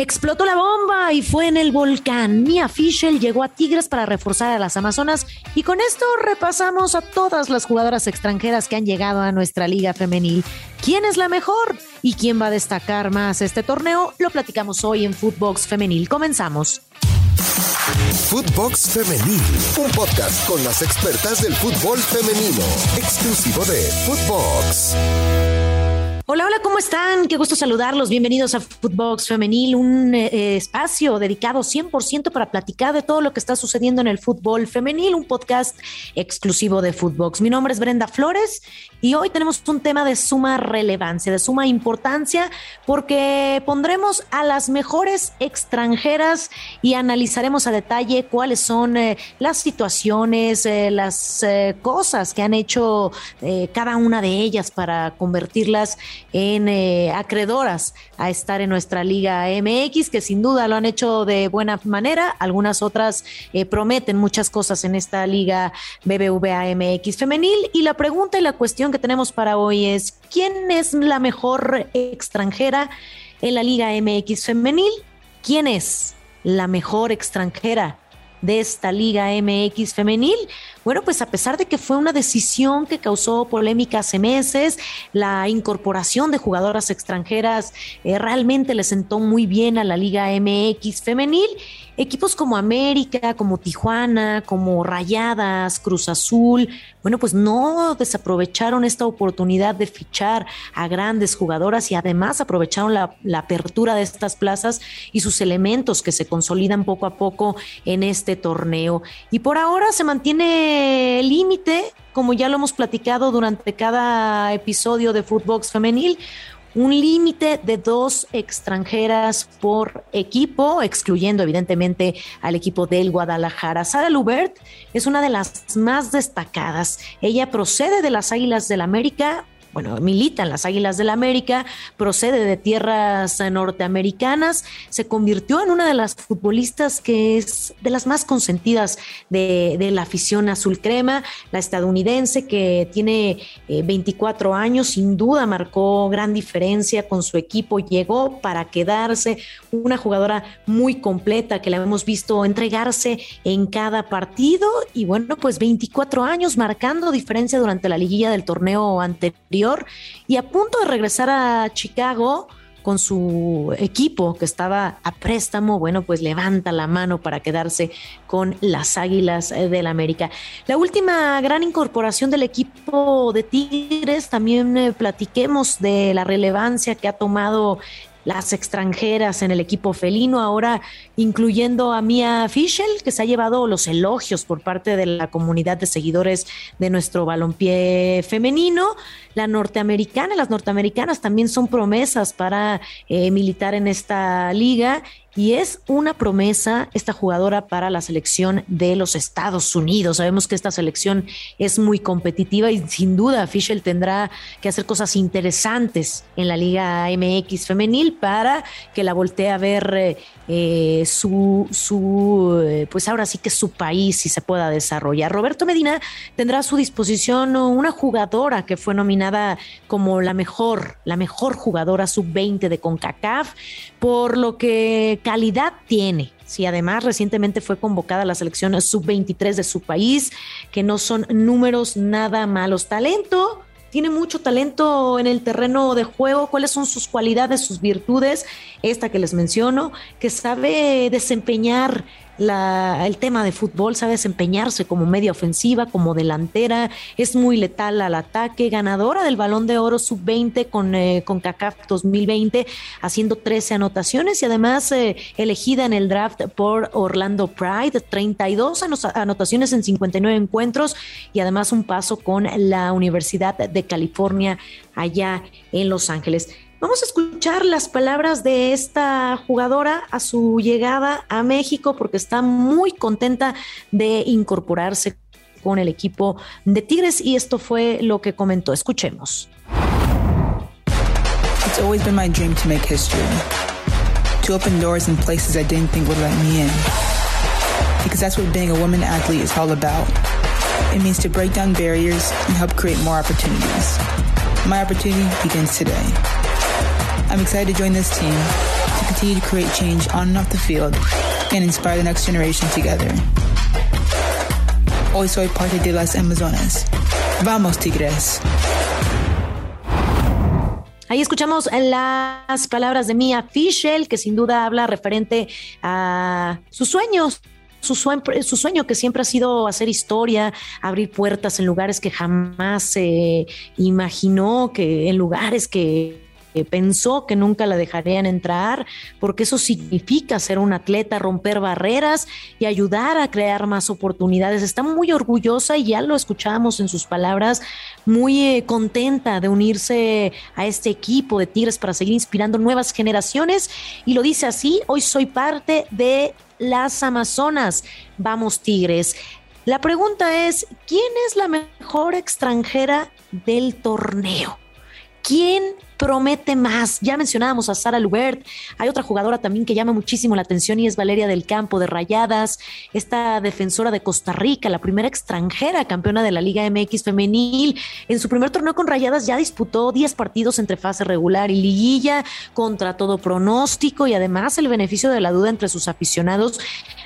Explotó la bomba y fue en el volcán. Mia Fischel llegó a Tigres para reforzar a las Amazonas y con esto repasamos a todas las jugadoras extranjeras que han llegado a nuestra liga femenil. ¿Quién es la mejor y quién va a destacar más este torneo? Lo platicamos hoy en Footbox Femenil. Comenzamos. Footbox Femenil, un podcast con las expertas del fútbol femenino, exclusivo de Footbox. Hola, hola, ¿cómo están? Qué gusto saludarlos. Bienvenidos a Footbox Femenil, un eh, espacio dedicado 100% para platicar de todo lo que está sucediendo en el fútbol femenil, un podcast exclusivo de Footbox. Mi nombre es Brenda Flores y hoy tenemos un tema de suma relevancia, de suma importancia, porque pondremos a las mejores extranjeras y analizaremos a detalle cuáles son eh, las situaciones, eh, las cosas que han hecho cada una de ellas para convertirlas en eh, acreedoras a estar en nuestra Liga MX, que sin duda lo han hecho de buena manera. Algunas otras eh, prometen muchas cosas en esta Liga BBVA MX femenil. Y la pregunta y la cuestión que tenemos para hoy es, ¿quién es la mejor extranjera en la Liga MX femenil? ¿Quién es la mejor extranjera de esta Liga MX femenil? Bueno, pues a pesar de que fue una decisión que causó polémica hace meses, la incorporación de jugadoras extranjeras eh, realmente le sentó muy bien a la Liga MX femenil. Equipos como América, como Tijuana, como Rayadas, Cruz Azul, bueno, pues no desaprovecharon esta oportunidad de fichar a grandes jugadoras y además aprovecharon la, apertura de estas plazas y sus elementos que se consolidan poco a poco en este torneo. Y por ahora se mantiene límite, como ya lo hemos platicado durante cada episodio de Footbox Femenil, un límite de dos extranjeras por equipo, excluyendo evidentemente al equipo del Guadalajara. Sara Lubert es una de las más destacadas. Ella procede de las Águilas del América, bueno, milita en las Águilas del la América, procede de tierras norteamericanas, se convirtió en una de las futbolistas que es de las más consentidas de, la afición azul crema, la estadounidense que tiene 24 eh, años, sin duda marcó gran diferencia con su equipo, llegó para quedarse, una jugadora muy completa que la hemos visto entregarse en cada partido y bueno, pues 24 años marcando diferencia durante la liguilla del torneo anterior y a punto de regresar a Chicago con su equipo que estaba a préstamo, bueno, pues levanta la mano para quedarse con las Águilas del América. La última gran incorporación del equipo de Tigres, también eh, platiquemos de la relevancia que ha tomado las extranjeras en el equipo felino, ahora incluyendo a Mia Fischel, que se ha llevado los elogios por parte de la comunidad de seguidores de nuestro balompié femenino. La norteamericana, las norteamericanas también son promesas para eh, militar en esta liga y es una promesa esta jugadora para la selección de los Estados Unidos. Sabemos que esta selección es muy competitiva y sin duda Fischel tendrá que hacer cosas interesantes en la Liga MX femenil para que la voltee a ver eh, eh, su, su, eh, pues ahora sí que su país y se pueda desarrollar. Roberto Medina tendrá a su disposición una jugadora que fue nominada como la mejor, la mejor jugadora sub-20 de CONCACAF, por lo que calidad tiene. Si además recientemente fue convocada a la selección sub-23 de su país, que no son números nada malos. Talento, tiene mucho talento en el terreno de juego, cuáles son sus cualidades, sus virtudes, esta que les menciono, que sabe desempeñar el tema de fútbol, sabe desempeñarse como media ofensiva, como delantera, es muy letal al ataque, ganadora del balón de oro sub-20 con, eh, con CACAF 2020, haciendo 13 anotaciones y además eh, elegida en el draft por Orlando Pride, 32 anotaciones en 59 encuentros y además un paso con la Universidad de California allá en Los Ángeles. Vamos a escuchar las palabras de esta jugadora a su llegada a México porque está muy contenta de incorporarse con el equipo de Tigres y esto fue lo que comentó. Escuchemos. It's always been my dream to make history. To open doors in places I didn't think would let me in. Because that's what being a woman athlete is all about. It means to break down barriers and help create more opportunities. My opportunity begins today. I'm excited to join this team to continue to create change on and off the field and inspire the next generation together. Hoy soy parte de las Amazonas. Vamos, Tigres. Ahí escuchamos las palabras de Mia Fischel, que sin duda habla referente a sus sueños, su sueño, su sueño, que siempre ha sido hacer historia, abrir puertas en lugares que jamás se imaginó, que en lugares que pensó que nunca la dejarían entrar, porque eso significa ser un atleta, romper barreras y ayudar a crear más oportunidades. Está muy orgullosa y ya lo escuchamos en sus palabras, muy eh, contenta de unirse a este equipo de Tigres para seguir inspirando nuevas generaciones y lo dice así, hoy soy parte de las Amazonas. Vamos Tigres. La pregunta es, ¿quién es la mejor extranjera del torneo? ¿Quién promete más. Ya mencionábamos a Sara Lubert, hay otra jugadora también que llama muchísimo la atención y es Valeria del Campo de Rayadas, esta defensora de Costa Rica, la primera extranjera campeona de la Liga MX femenil. En su primer torneo con Rayadas ya disputó 10 partidos entre fase regular y liguilla contra todo pronóstico y además el beneficio de la duda entre sus aficionados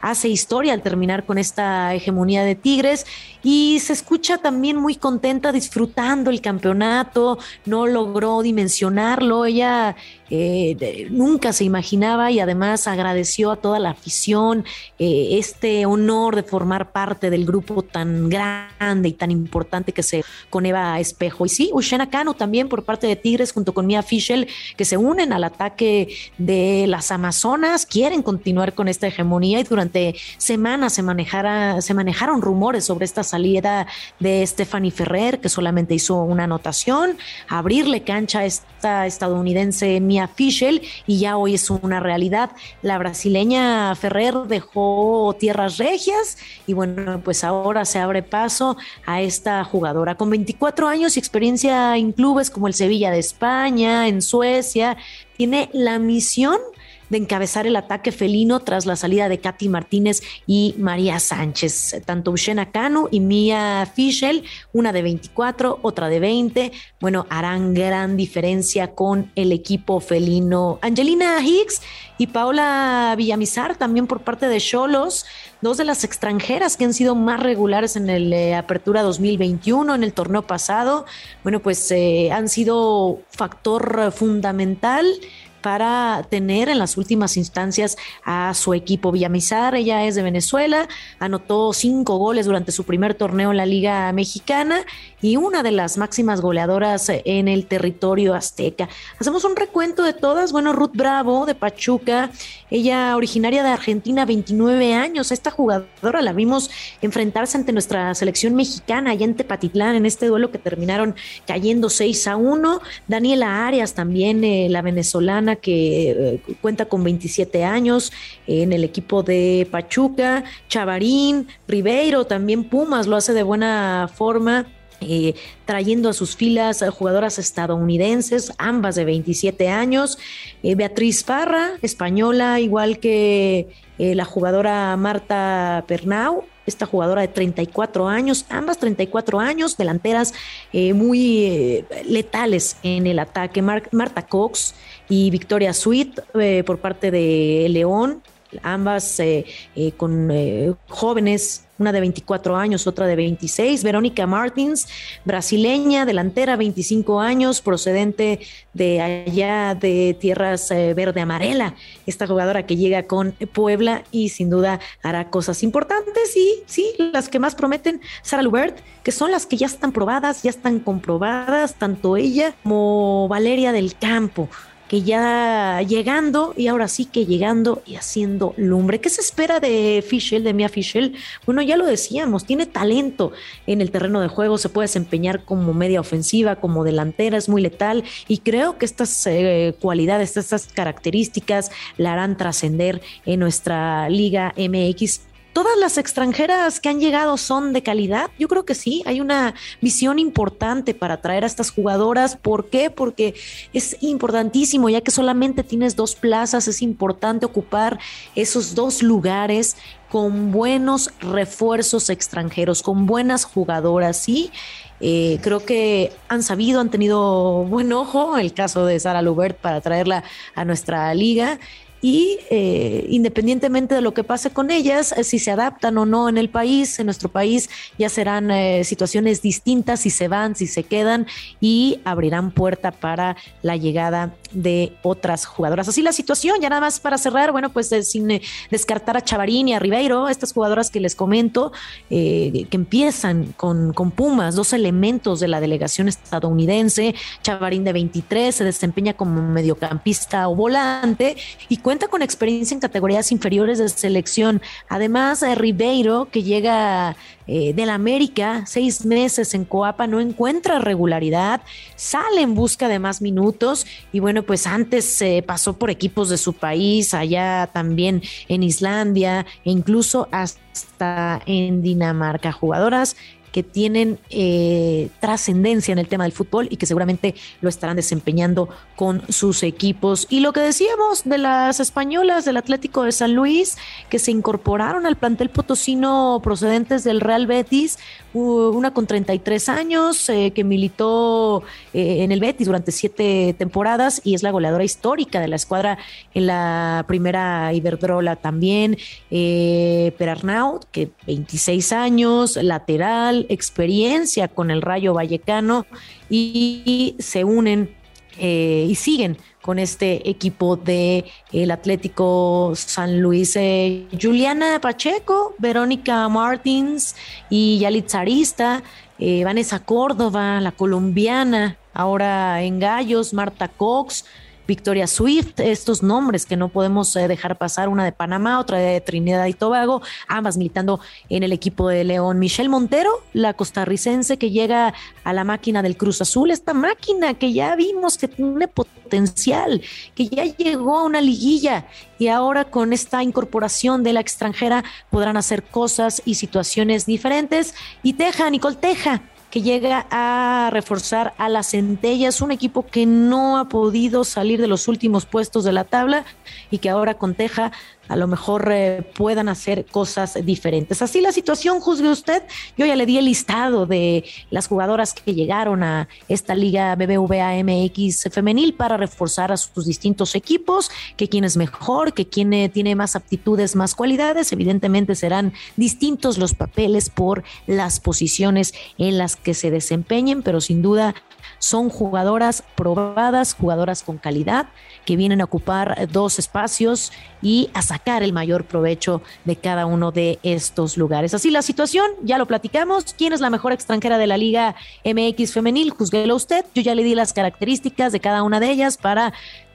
hace historia al terminar con esta hegemonía de Tigres y se escucha también muy contenta disfrutando el campeonato, no logró dimensionarlo, ella eh, nunca se imaginaba y además agradeció a toda la afición eh, este honor de formar parte del grupo tan grande y tan importante que se con Eva Espejo. Y sí, Ushena Cano también por parte de Tigres junto con Mia Fischel que se unen al ataque de las Amazonas, quieren continuar con esta hegemonía y durante semanas se, manejara, se manejaron rumores sobre esta salida de Stephanie Ferrer que solamente hizo una anotación, abrirle cancha a esta estadounidense Mia Fischel y ya hoy es una realidad. La brasileña Ferrer dejó tierras regias y bueno, pues ahora se abre paso a esta jugadora con 24 años y experiencia en clubes como el Sevilla de España, en Suecia. Tiene la misión de encabezar el ataque felino tras la salida de Katy Martínez y María Sánchez. Tanto Ushena Cano y Mia Fischel, una de 24, otra de 20, bueno, harán gran diferencia con el equipo felino. Angelina Hicks y Paola Villamizar, también por parte de Cholos, dos de las extranjeras que han sido más regulares en el eh, Apertura 2021, en el torneo pasado, bueno, pues eh, han sido factor fundamental para tener en las últimas instancias a su equipo. Villamizar, ella es de Venezuela, anotó cinco goles durante su primer torneo en la Liga Mexicana y una de las máximas goleadoras en el territorio azteca. Hacemos un recuento de todas. Bueno, Ruth Bravo de Pachuca, ella originaria de Argentina, 29 años. Esta jugadora la vimos enfrentarse ante nuestra selección mexicana allá en Tepatitlán en este duelo que terminaron cayendo 6 a 1. Daniela Arias también, eh, la venezolana que eh, cuenta con 27 años en el equipo de Pachuca. Chavarín, Ribeiro, también Pumas lo hace de buena forma. Eh, trayendo a sus filas a jugadoras estadounidenses, ambas de 27 años. Eh, Beatriz Parra, española, igual que eh, la jugadora Marta Pernau, esta jugadora de 34 años, ambas 34 años, delanteras muy letales en el ataque. Marta Cox y Victoria Sweet por parte de León, ambas con jóvenes una de 24 años, otra de 26. Verónica Martins, brasileña, delantera, 25 años, procedente de allá de tierras eh, verde amarela. Esta jugadora que llega con Puebla y sin duda hará cosas importantes y sí, las que más prometen, Sara Lubert, que son las que ya están probadas, ya están comprobadas, tanto ella como Valeria del Campo que ya llegando y ahora sí que llegando y haciendo lumbre. ¿Qué se espera de Fischel, de Mia Fischel? Bueno, ya lo decíamos, tiene talento en el terreno de juego, se puede desempeñar como media ofensiva, como delantera, es muy letal y creo que estas eh, cualidades, estas características la harán trascender en nuestra Liga MX ¿Todas las extranjeras que han llegado son de calidad? Yo creo que sí, hay una visión importante para atraer a estas jugadoras. ¿Por qué? Porque es importantísimo, ya que solamente tienes dos plazas, es importante ocupar esos dos lugares con buenos refuerzos extranjeros, con buenas jugadoras, ¿sí? Eh, creo que han sabido, han tenido buen ojo, el caso de Sara Lubert para traerla a nuestra liga y eh, independientemente de lo que pase con ellas, eh, si se adaptan o no en el país, en nuestro país ya serán eh, situaciones distintas, si se van, si se quedan y abrirán puerta para la llegada de otras jugadoras. Así la situación, ya nada más para cerrar, bueno, pues sin descartar a Chavarín y a Ribeiro, estas jugadoras que les comento, que empiezan con, con Pumas, dos elementos de la delegación estadounidense, Chavarín de 23 se desempeña como mediocampista o volante y cuenta con experiencia en categorías inferiores de selección. Además, eh, Ribeiro, que llega eh, del América, seis meses en Coapa, no encuentra regularidad, sale en busca de más minutos y bueno, pues antes se pasó por equipos de su país, allá también en Islandia e incluso hasta en Dinamarca. Jugadoras que tienen eh, trascendencia en el tema del fútbol y que seguramente lo estarán desempeñando con sus equipos. Y lo que decíamos de las españolas del Atlético de San Luis, que se incorporaron al plantel potosino procedentes del Real Betis, una con 33 años, eh, que militó eh, en el Betis durante siete temporadas y es la goleadora histórica de la escuadra en la primera Iberdrola también. Eh, Perarnaut, que 26 años, lateral, experiencia con el Rayo Vallecano y, se unen y siguen con este equipo de el Atlético San Luis. Eh, Juliana Pacheco, Verónica Martins y Yalitzarista, eh, Vanessa Córdoba, la colombiana, ahora en Gallos, Marta Cox, Victoria Swift, estos nombres que no podemos eh, dejar pasar, una de Panamá, otra de Trinidad y Tobago, ambas militando en el equipo de León. Michelle Montero, la costarricense que llega a la máquina del Cruz Azul, esta máquina que ya vimos que tiene potencial, que ya llegó a una liguilla y ahora con esta incorporación de la extranjera podrán hacer cosas y situaciones diferentes. Y Teja, Nicole Teja, que llega a reforzar a las centellas, un equipo que no ha podido salir de los últimos puestos de la tabla y que ahora con Teja a lo mejor eh, puedan hacer cosas diferentes. Así la situación, juzgue usted. Yo ya le di el listado de las jugadoras que llegaron a esta liga BBVA MX femenil para reforzar a sus distintos equipos, que quién es mejor, que quién eh, tiene más aptitudes, más cualidades. Evidentemente serán distintos los papeles por las posiciones en las que se desempeñen, pero sin duda son jugadoras probadas, jugadoras con calidad, que vienen a ocupar dos espacios y a sacar el mayor provecho de cada uno de estos lugares. Así la situación, ya lo platicamos. ¿Quién es la mejor extranjera de la Liga MX femenil? Juzguelo usted. Yo ya le di las características de cada una de ellas para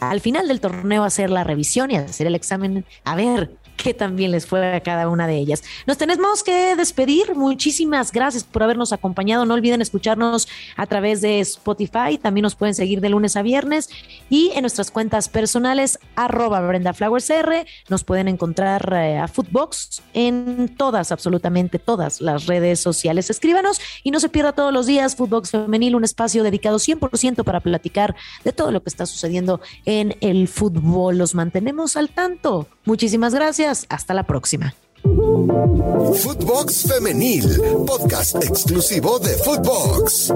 al final del torneo hacer la revisión y hacer el examen a ver que también les fue a cada una de ellas. Nos tenemos que despedir. Muchísimas gracias por habernos acompañado. No olviden escucharnos a través de Spotify. También nos pueden seguir de lunes a viernes y en nuestras cuentas personales, arroba Brenda Flowers R. Nos pueden encontrar eh, a Footbox en todas, absolutamente todas las redes sociales. Escríbanos y no se pierda todos los días Footbox Femenil, un espacio dedicado 100% para platicar de todo lo que está sucediendo en el fútbol. Los mantenemos al tanto. Muchísimas gracias hasta la próxima. Footbox Femenil, podcast exclusivo de Footbox.